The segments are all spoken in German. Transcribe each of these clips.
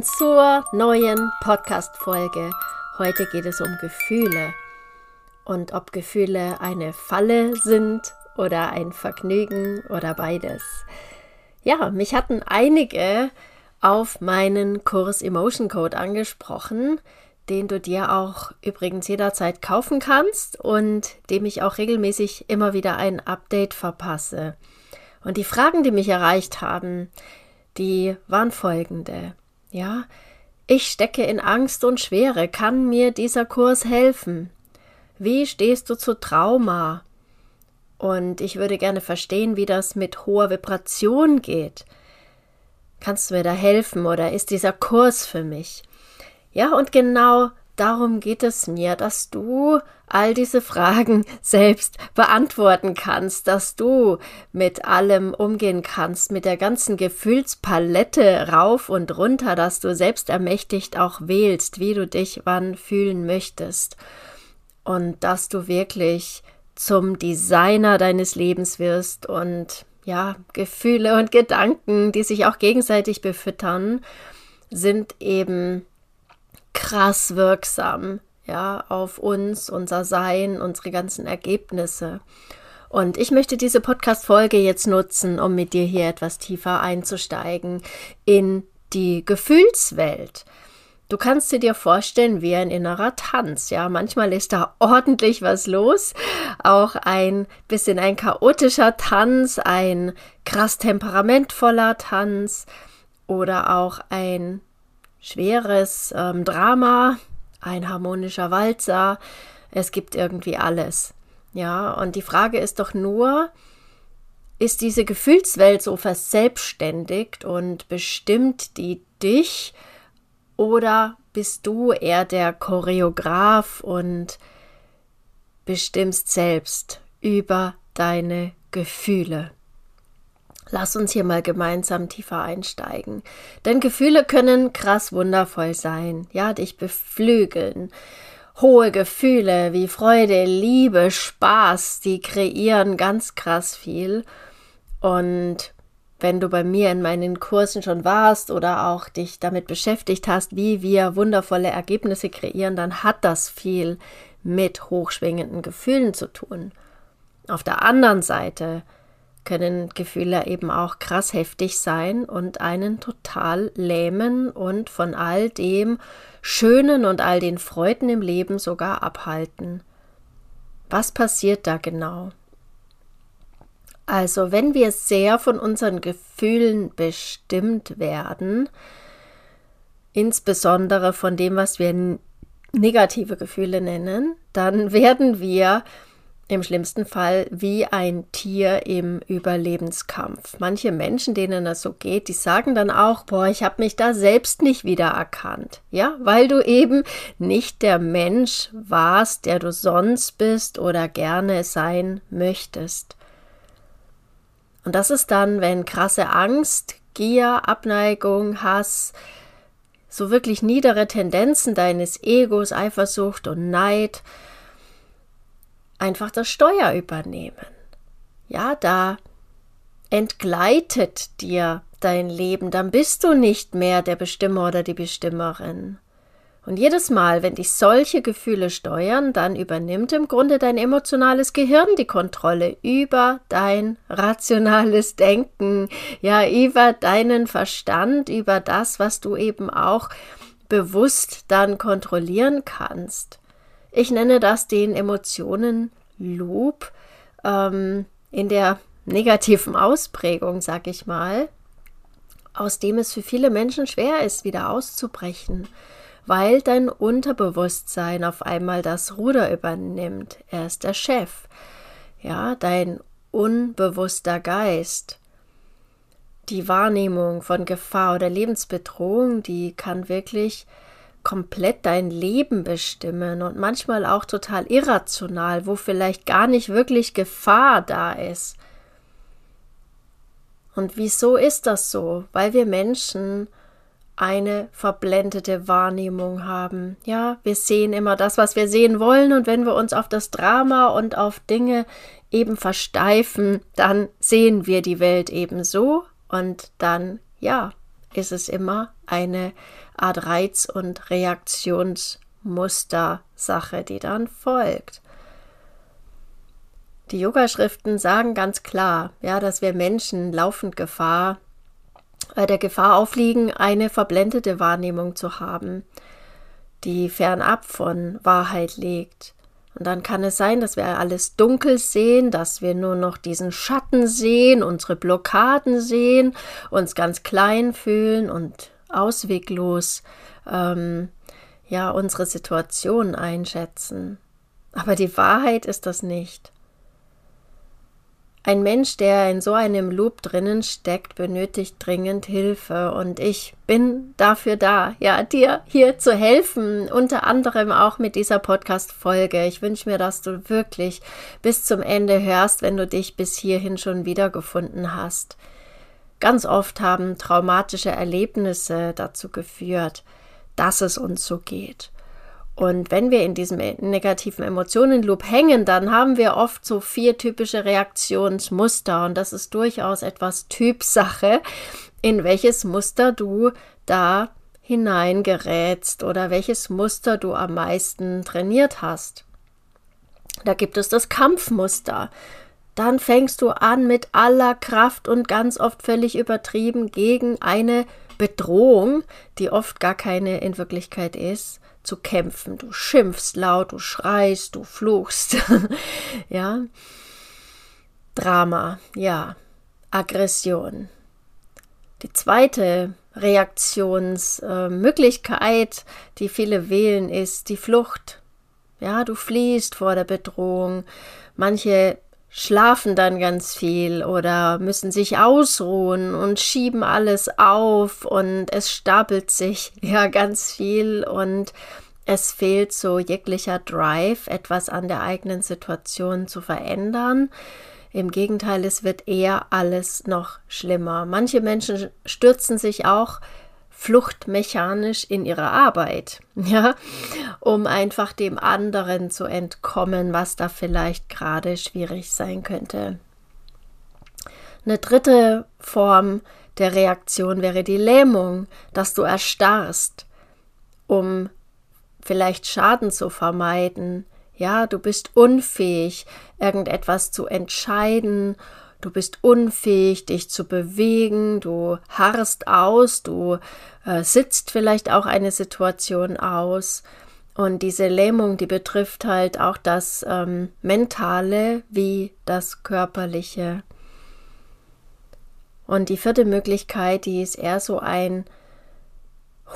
zur neuen Podcast-Folge. Heute geht es um Gefühle und ob Gefühle eine Falle sind oder ein Vergnügen oder beides. Ja, mich hatten einige auf meinen Kurs Emotion Code angesprochen, den du dir auch übrigens jederzeit kaufen kannst und dem ich auch regelmäßig immer wieder ein Update verpasse. Und die Fragen, die mich erreicht haben, die waren folgende. Ja, ich stecke in Angst und Schwere. Kann mir dieser Kurs helfen? Wie stehst du zu Trauma? Und ich würde gerne verstehen, wie das mit hoher Vibration geht. Kannst du mir da helfen oder ist dieser Kurs für mich? Ja, und genau darum geht es mir, dass du all diese Fragen selbst beantworten kannst, dass du mit allem umgehen kannst, mit der ganzen Gefühlspalette rauf und runter, dass du selbst ermächtigt auch wählst, wie du dich wann fühlen möchtest. Und dass du wirklich zum Designer deines Lebens wirst und ja, Gefühle und Gedanken, die sich auch gegenseitig befüttern, sind eben krass wirksam, ja, auf uns, unser Sein, unsere ganzen Ergebnisse. Und ich möchte diese Podcast-Folge jetzt nutzen, um mit dir hier etwas tiefer einzusteigen in die Gefühlswelt. Du kannst sie dir vorstellen wie ein innerer Tanz. Ja, manchmal ist da ordentlich was los. Auch ein bisschen ein chaotischer Tanz, ein krass temperamentvoller Tanz oder auch ein schweres ähm, Drama, ein harmonischer Walzer. Es gibt irgendwie alles. Ja, und die Frage ist doch nur, ist diese Gefühlswelt so verselbstständigt und bestimmt die dich oder bist du eher der Choreograf und bestimmst selbst über deine Gefühle? Lass uns hier mal gemeinsam tiefer einsteigen. Denn Gefühle können krass wundervoll sein, ja, dich beflügeln. Hohe Gefühle wie Freude, Liebe, Spaß, die kreieren ganz krass viel. Und wenn du bei mir in meinen Kursen schon warst oder auch dich damit beschäftigt hast, wie wir wundervolle Ergebnisse kreieren, dann hat das viel mit hochschwingenden Gefühlen zu tun. Auf der anderen Seite können Gefühle eben auch krass heftig sein und einen total lähmen und von all dem Schönen und all den Freuden im Leben sogar abhalten. Was passiert da genau? Also, wenn wir sehr von unseren Gefühlen bestimmt werden, insbesondere von dem, was wir negative Gefühle nennen, dann werden wir im schlimmsten Fall wie ein Tier im Überlebenskampf. Manche Menschen, denen das so geht, die sagen dann auch, boah, ich habe mich da selbst nicht wiedererkannt. Ja, weil du eben nicht der Mensch warst, der du sonst bist oder gerne sein möchtest. Und das ist dann, wenn krasse Angst, Gier, Abneigung, Hass, so wirklich niedere Tendenzen deines Egos, Eifersucht und Neid, einfach das Steuer übernehmen. Ja, da entgleitet dir dein Leben, dann bist du nicht mehr der Bestimmer oder die Bestimmerin. Und jedes Mal, wenn dich solche Gefühle steuern, dann übernimmt im Grunde dein emotionales Gehirn die Kontrolle über dein rationales Denken, ja, über deinen Verstand, über das, was du eben auch bewusst dann kontrollieren kannst. Ich nenne das den Emotionen-Loop ähm, in der negativen Ausprägung, sag ich mal, aus dem es für viele Menschen schwer ist, wieder auszubrechen, weil dein Unterbewusstsein auf einmal das Ruder übernimmt. Er ist der Chef. Ja, dein unbewusster Geist. Die Wahrnehmung von Gefahr oder Lebensbedrohung, die kann wirklich komplett dein Leben bestimmen und manchmal auch total irrational, wo vielleicht gar nicht wirklich Gefahr da ist. Und wieso ist das so? Weil wir Menschen eine verblendete Wahrnehmung haben. Ja, wir sehen immer das, was wir sehen wollen, und wenn wir uns auf das Drama und auf Dinge eben versteifen, dann sehen wir die Welt eben so und dann, ja, ist es immer eine Art Reiz- und Reaktionsmuster-Sache, die dann folgt. Die Yoga-Schriften sagen ganz klar, ja, dass wir Menschen laufend Gefahr, äh, der Gefahr aufliegen, eine verblendete Wahrnehmung zu haben, die fernab von Wahrheit liegt. Und dann kann es sein, dass wir alles dunkel sehen, dass wir nur noch diesen Schatten sehen, unsere Blockaden sehen, uns ganz klein fühlen und ausweglos ähm, ja unsere Situation einschätzen. Aber die Wahrheit ist das nicht. Ein Mensch, der in so einem Loop drinnen steckt, benötigt dringend Hilfe und ich bin dafür da, ja, dir hier zu helfen, unter anderem auch mit dieser Podcast-Folge. Ich wünsche mir, dass du wirklich bis zum Ende hörst, wenn du dich bis hierhin schon wiedergefunden hast. Ganz oft haben traumatische Erlebnisse dazu geführt, dass es uns so geht. Und wenn wir in diesem negativen Emotionenloop hängen, dann haben wir oft so vier typische Reaktionsmuster und das ist durchaus etwas Typsache, in welches Muster du da hineingerätst oder welches Muster du am meisten trainiert hast. Da gibt es das Kampfmuster. Dann fängst du an mit aller Kraft und ganz oft völlig übertrieben gegen eine Bedrohung, die oft gar keine in Wirklichkeit ist, zu kämpfen. Du schimpfst laut, du schreist, du fluchst. ja. Drama, ja. Aggression. Die zweite Reaktionsmöglichkeit, die viele wählen, ist die Flucht. Ja, du fliehst vor der Bedrohung. Manche schlafen dann ganz viel oder müssen sich ausruhen und schieben alles auf und es stapelt sich ja ganz viel und es fehlt so jeglicher Drive, etwas an der eigenen Situation zu verändern. Im Gegenteil, es wird eher alles noch schlimmer. Manche Menschen stürzen sich auch fluchtmechanisch in ihrer Arbeit, ja, um einfach dem anderen zu entkommen, was da vielleicht gerade schwierig sein könnte. Eine dritte Form der Reaktion wäre die Lähmung, dass du erstarrst, um vielleicht Schaden zu vermeiden. Ja, du bist unfähig, irgendetwas zu entscheiden Du bist unfähig, dich zu bewegen, du harrst aus, du äh, sitzt vielleicht auch eine Situation aus. Und diese Lähmung, die betrifft halt auch das ähm, Mentale wie das Körperliche. Und die vierte Möglichkeit, die ist eher so ein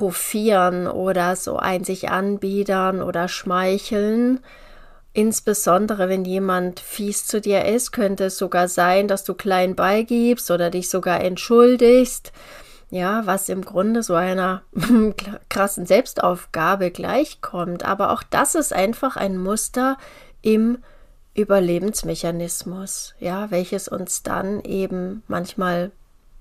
Hofieren oder so ein sich anbiedern oder schmeicheln. Insbesondere wenn jemand fies zu dir ist, könnte es sogar sein, dass du klein beigibst oder dich sogar entschuldigst. Ja, was im Grunde so einer krassen Selbstaufgabe gleichkommt. Aber auch das ist einfach ein Muster im Überlebensmechanismus, ja, welches uns dann eben manchmal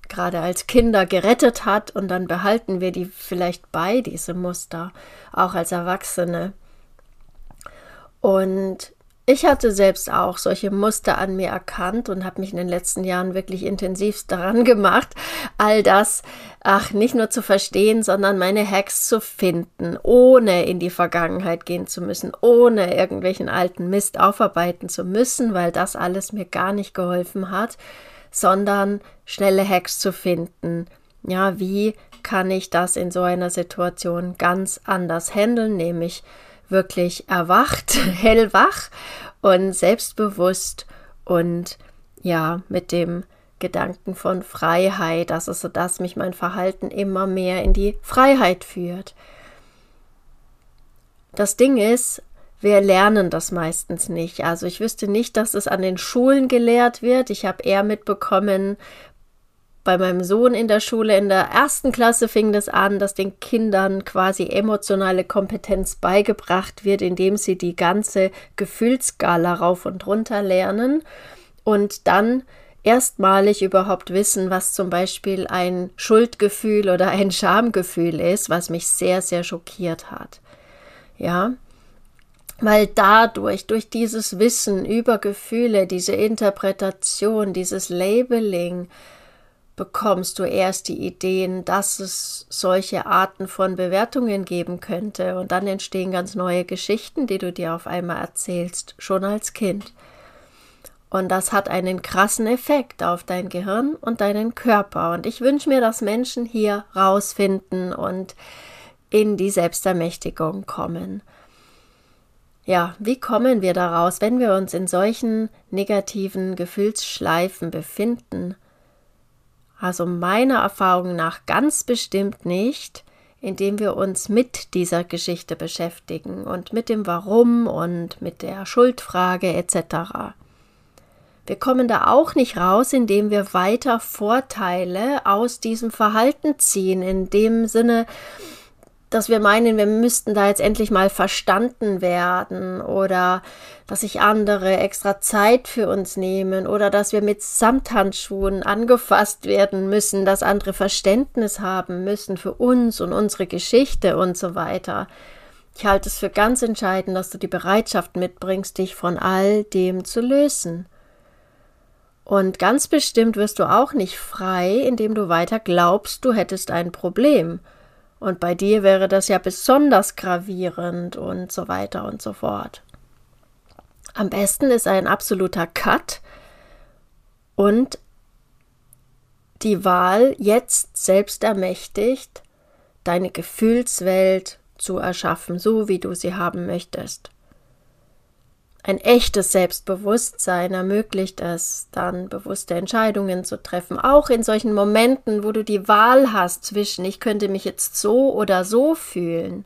gerade als Kinder gerettet hat und dann behalten wir die vielleicht bei, diese Muster, auch als Erwachsene. Und ich hatte selbst auch solche Muster an mir erkannt und habe mich in den letzten Jahren wirklich intensivst daran gemacht, all das, ach, nicht nur zu verstehen, sondern meine Hacks zu finden, ohne in die Vergangenheit gehen zu müssen, ohne irgendwelchen alten Mist aufarbeiten zu müssen, weil das alles mir gar nicht geholfen hat, sondern schnelle Hacks zu finden. Ja, wie kann ich das in so einer Situation ganz anders handeln, nämlich wirklich erwacht, hellwach und selbstbewusst und ja, mit dem Gedanken von Freiheit, das ist so, dass mich mein Verhalten immer mehr in die Freiheit führt. Das Ding ist, wir lernen das meistens nicht. Also ich wüsste nicht, dass es an den Schulen gelehrt wird. Ich habe eher mitbekommen bei meinem Sohn in der Schule in der ersten Klasse fing das an, dass den Kindern quasi emotionale Kompetenz beigebracht wird, indem sie die ganze Gefühlsskala rauf und runter lernen und dann erstmalig überhaupt wissen, was zum Beispiel ein Schuldgefühl oder ein Schamgefühl ist, was mich sehr, sehr schockiert hat. Ja, weil dadurch, durch dieses Wissen über Gefühle, diese Interpretation, dieses Labeling, bekommst du erst die Ideen, dass es solche Arten von Bewertungen geben könnte. Und dann entstehen ganz neue Geschichten, die du dir auf einmal erzählst, schon als Kind. Und das hat einen krassen Effekt auf dein Gehirn und deinen Körper. Und ich wünsche mir, dass Menschen hier rausfinden und in die Selbstermächtigung kommen. Ja, wie kommen wir daraus, wenn wir uns in solchen negativen Gefühlsschleifen befinden? Also meiner Erfahrung nach ganz bestimmt nicht, indem wir uns mit dieser Geschichte beschäftigen und mit dem Warum und mit der Schuldfrage etc. Wir kommen da auch nicht raus, indem wir weiter Vorteile aus diesem Verhalten ziehen, in dem Sinne, dass wir meinen, wir müssten da jetzt endlich mal verstanden werden oder dass sich andere extra Zeit für uns nehmen oder dass wir mit Samthandschuhen angefasst werden müssen, dass andere Verständnis haben müssen für uns und unsere Geschichte und so weiter. Ich halte es für ganz entscheidend, dass du die Bereitschaft mitbringst, dich von all dem zu lösen. Und ganz bestimmt wirst du auch nicht frei, indem du weiter glaubst, du hättest ein Problem und bei dir wäre das ja besonders gravierend und so weiter und so fort. Am besten ist ein absoluter Cut und die Wahl, jetzt selbst ermächtigt, deine Gefühlswelt zu erschaffen, so wie du sie haben möchtest. Ein echtes Selbstbewusstsein ermöglicht es, dann bewusste Entscheidungen zu treffen, auch in solchen Momenten, wo du die Wahl hast zwischen ich könnte mich jetzt so oder so fühlen.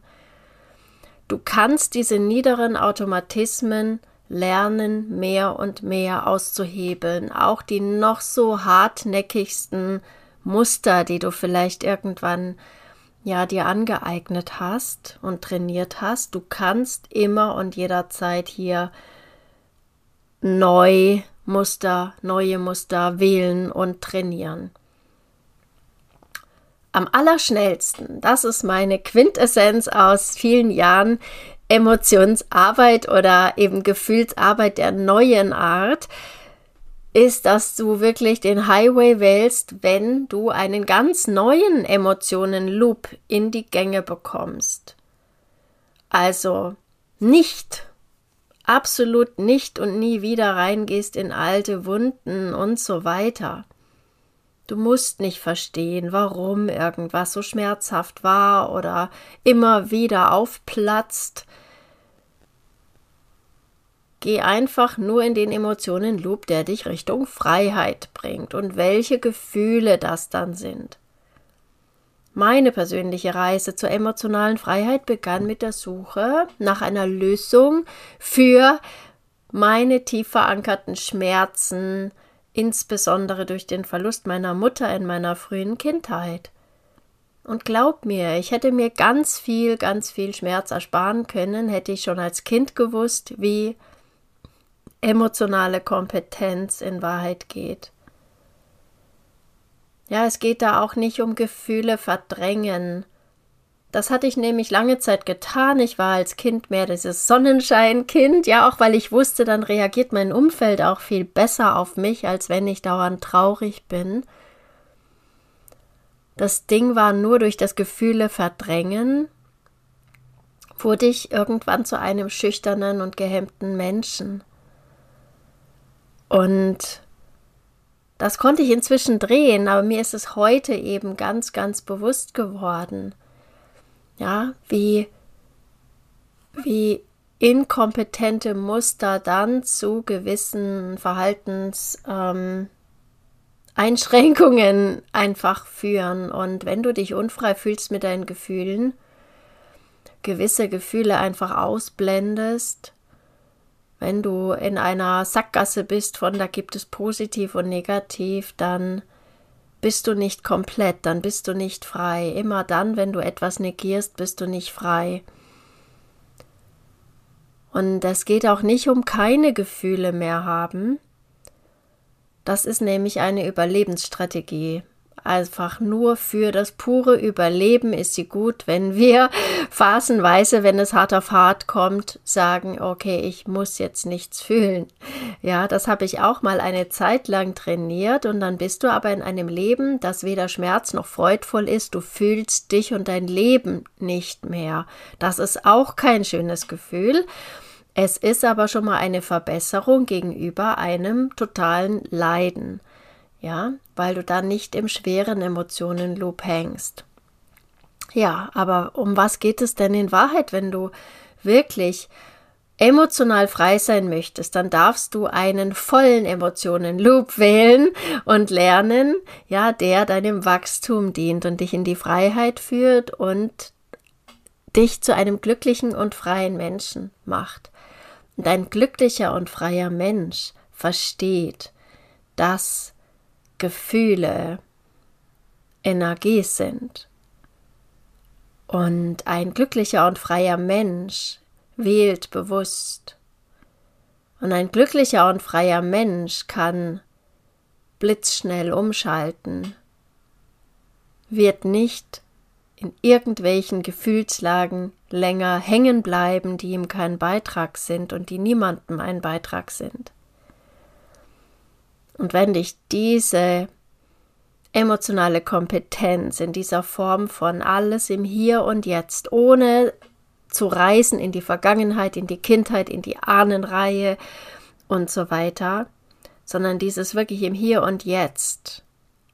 Du kannst diese niederen Automatismen lernen, mehr und mehr auszuhebeln, auch die noch so hartnäckigsten Muster, die du vielleicht irgendwann ja dir angeeignet hast und trainiert hast. Du kannst immer und jederzeit hier neu Muster, neue Muster wählen und trainieren. Am allerschnellsten, das ist meine Quintessenz aus vielen Jahren Emotionsarbeit oder eben Gefühlsarbeit der neuen Art, ist, dass du wirklich den Highway wählst, wenn du einen ganz neuen Emotionen-Loop in die Gänge bekommst. Also nicht, absolut nicht und nie wieder reingehst in alte Wunden und so weiter. Du musst nicht verstehen, warum irgendwas so schmerzhaft war oder immer wieder aufplatzt. Geh einfach nur in den Emotionen-Loop, der dich Richtung Freiheit bringt und welche Gefühle das dann sind. Meine persönliche Reise zur emotionalen Freiheit begann mit der Suche nach einer Lösung für meine tief verankerten Schmerzen, insbesondere durch den Verlust meiner Mutter in meiner frühen Kindheit. Und glaub mir, ich hätte mir ganz viel, ganz viel Schmerz ersparen können, hätte ich schon als Kind gewusst, wie emotionale Kompetenz in Wahrheit geht. Ja, es geht da auch nicht um Gefühle verdrängen. Das hatte ich nämlich lange Zeit getan. Ich war als Kind mehr dieses Sonnenscheinkind, ja, auch weil ich wusste, dann reagiert mein Umfeld auch viel besser auf mich, als wenn ich dauernd traurig bin. Das Ding war nur durch das Gefühle verdrängen, wurde ich irgendwann zu einem schüchternen und gehemmten Menschen. Und das konnte ich inzwischen drehen, aber mir ist es heute eben ganz, ganz bewusst geworden. Ja, wie, wie inkompetente Muster dann zu gewissen Verhaltenseinschränkungen ähm, einfach führen. Und wenn du dich unfrei fühlst mit deinen Gefühlen, gewisse Gefühle einfach ausblendest, wenn du in einer Sackgasse bist von da gibt es positiv und negativ, dann bist du nicht komplett, dann bist du nicht frei. Immer dann, wenn du etwas negierst, bist du nicht frei. Und es geht auch nicht um keine Gefühle mehr haben. Das ist nämlich eine Überlebensstrategie. Einfach nur für das pure Überleben ist sie gut, wenn wir phasenweise, wenn es hart auf hart kommt, sagen, okay, ich muss jetzt nichts fühlen. Ja, das habe ich auch mal eine Zeit lang trainiert und dann bist du aber in einem Leben, das weder Schmerz noch freudvoll ist. Du fühlst dich und dein Leben nicht mehr. Das ist auch kein schönes Gefühl. Es ist aber schon mal eine Verbesserung gegenüber einem totalen Leiden ja, weil du dann nicht im schweren Emotionenloop hängst. Ja, aber um was geht es denn in Wahrheit, wenn du wirklich emotional frei sein möchtest, dann darfst du einen vollen Emotionenloop wählen und lernen, ja, der deinem Wachstum dient und dich in die Freiheit führt und dich zu einem glücklichen und freien Menschen macht. Und ein glücklicher und freier Mensch versteht, dass Gefühle Energie sind. Und ein glücklicher und freier Mensch wählt bewusst. Und ein glücklicher und freier Mensch kann blitzschnell umschalten, wird nicht in irgendwelchen Gefühlslagen länger hängen bleiben, die ihm kein Beitrag sind und die niemandem ein Beitrag sind. Und wenn dich diese emotionale Kompetenz in dieser Form von alles im Hier und Jetzt, ohne zu reisen in die Vergangenheit, in die Kindheit, in die Ahnenreihe und so weiter, sondern dieses wirklich im Hier und Jetzt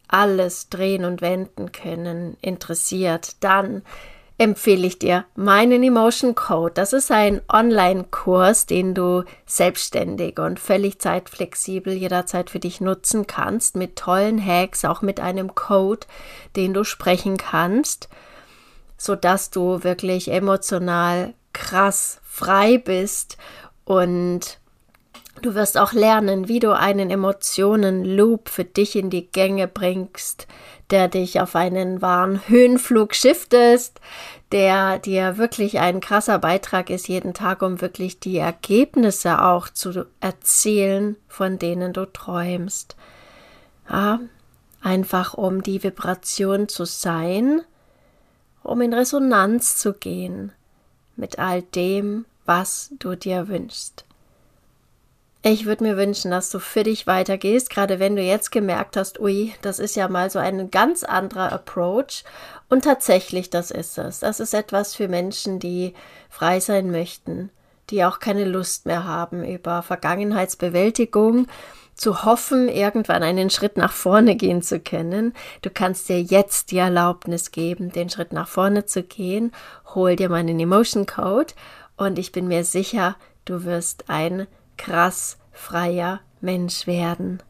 alles drehen und wenden können interessiert, dann empfehle ich dir meinen Emotion Code. Das ist ein Online-Kurs, den du selbstständig und völlig zeitflexibel jederzeit für dich nutzen kannst, mit tollen Hacks, auch mit einem Code, den du sprechen kannst, sodass du wirklich emotional krass frei bist und Du wirst auch lernen, wie du einen Emotionen-Loop für dich in die Gänge bringst, der dich auf einen wahren Höhenflug shiftest, der dir wirklich ein krasser Beitrag ist jeden Tag, um wirklich die Ergebnisse auch zu erzielen, von denen du träumst. Ja, einfach um die Vibration zu sein, um in Resonanz zu gehen mit all dem, was du dir wünschst. Ich würde mir wünschen, dass du für dich weitergehst, gerade wenn du jetzt gemerkt hast, ui, das ist ja mal so ein ganz anderer Approach. Und tatsächlich, das ist es. Das ist etwas für Menschen, die frei sein möchten, die auch keine Lust mehr haben über Vergangenheitsbewältigung, zu hoffen, irgendwann einen Schritt nach vorne gehen zu können. Du kannst dir jetzt die Erlaubnis geben, den Schritt nach vorne zu gehen. Hol dir meinen Emotion Code und ich bin mir sicher, du wirst ein krass freier Mensch werden.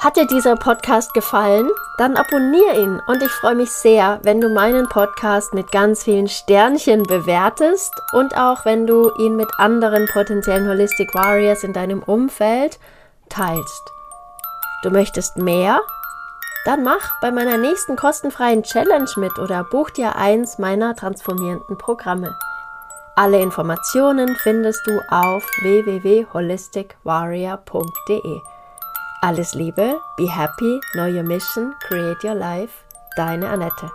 Hat dir dieser Podcast gefallen? Dann abonniere ihn und ich freue mich sehr, wenn du meinen Podcast mit ganz vielen Sternchen bewertest und auch wenn du ihn mit anderen potenziellen Holistic Warriors in deinem Umfeld teilst. Du möchtest mehr? Dann mach bei meiner nächsten kostenfreien Challenge mit oder buch dir eins meiner transformierenden Programme. Alle Informationen findest du auf www.holisticwarrior.de. Alles Liebe, be happy, know your mission, create your life. Deine Annette.